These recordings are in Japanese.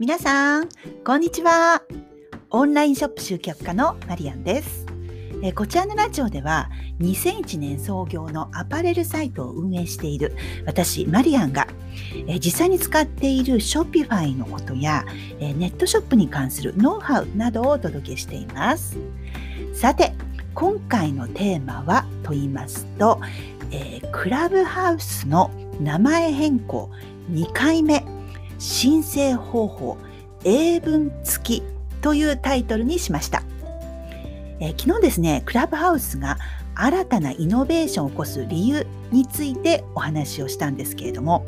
皆さん、こんにちは。オンラインショップ集客家のマリアンです。えこちらのラジオでは、2001年創業のアパレルサイトを運営している私、マリアンが、え実際に使っている Shopify のことや、えネットショップに関するノウハウなどをお届けしています。さて、今回のテーマはと言いますと、えークラブハウスの名前変更2回目申請方法英文付きというタイトルにしました、え昨日ですねクラブハウスが新たなイノベーションを起こす理由についてお話をしたんですけれども、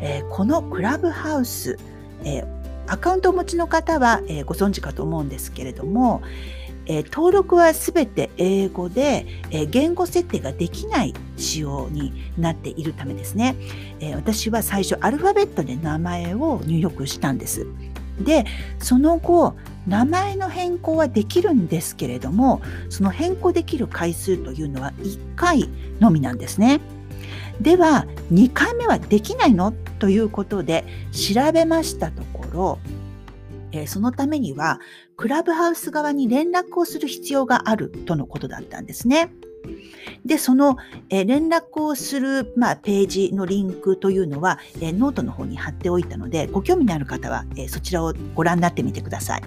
えこのクラブハウス、えアカウントをお持ちの方は、えご存知かと思うんですけれども、えー登録はすべて英語で、えー言語設定ができない仕様になっているためですね、えー私は最初アルファベットで名前を入力したんです。で、その後、名前の変更はできるんですけれども、その変更できる回数というのは1回のみなんですね。では、2回目はできないの？ということで調べましたところ、えそのためにはクラブハウス側に連絡をする必要があるとのことだったんですね。で、その、え連絡をする、まあ、ページのリンクというのは、えノートの方に貼っておいたので、ご興味のある方は、えそちらをご覧になってみてください。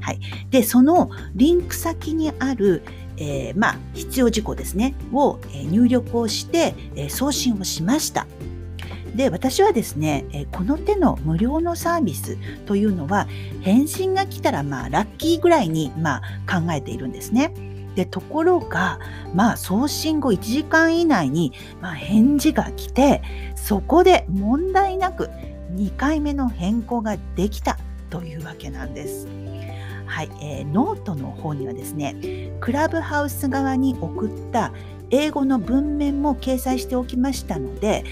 はい。で、そのリンク先にある、えーまあ、必要事項ですね、を、え入力をして、え送信をしました。で、私はですね、えこの手の無料のサービスというのは、返信が来たら、まあ、ラッキーぐらいに、まあ、考えているんですね。で、ところが、まあ、送信後1時間以内に、まあ、返事が来て、そこで問題なく2回目の変更ができたというわけなんです。はい、えーノートの方にはですね、クラブハウス側に送った英語の文面も掲載しておきましたので、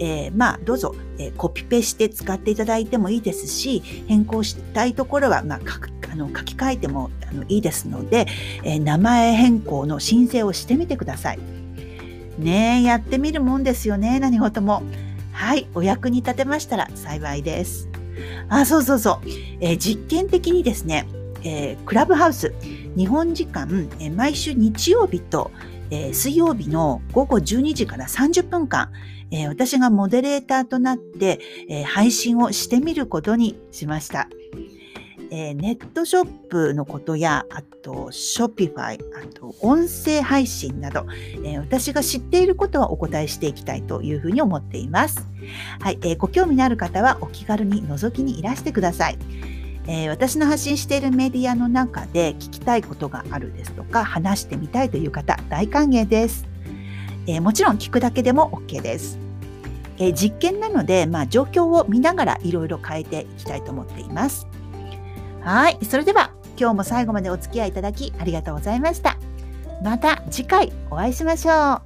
えーまあどうぞ、えーコピペして使っていただいてもいいですし変更したいところは、まあ、書くあの書き換えてもあのいいですので、えー名前変更の申請をしてみてください。ねやってみるもんですよね何事も。はいお役に立てましたら幸いです。あそうそうそう、えー実験的にですね、えークラブハウス日本時間、えー毎週日曜日と、えー水曜日の午後12時から30分間、えー私がモデレーターとなって、えー配信をしてみることにしました。えーネットショップのことや、あと、ショピファイ、あと、音声配信など、えー私が知っていることはお答えしていきたいというふうに思っています。はい、えーご興味のある方はお気軽に覗きにいらしてください。えー私の発信しているメディアの中で聞きたいことがあるですとか、話してみたいという方、大歓迎です。えーもちろん聞くだけでも OK です。えー実験なので、まあ、状況を見ながらいろいろ変えていきたいと思っています。はい。それでは、今日も最後までお付き合いいただきありがとうございました。また次回お会いしましょう。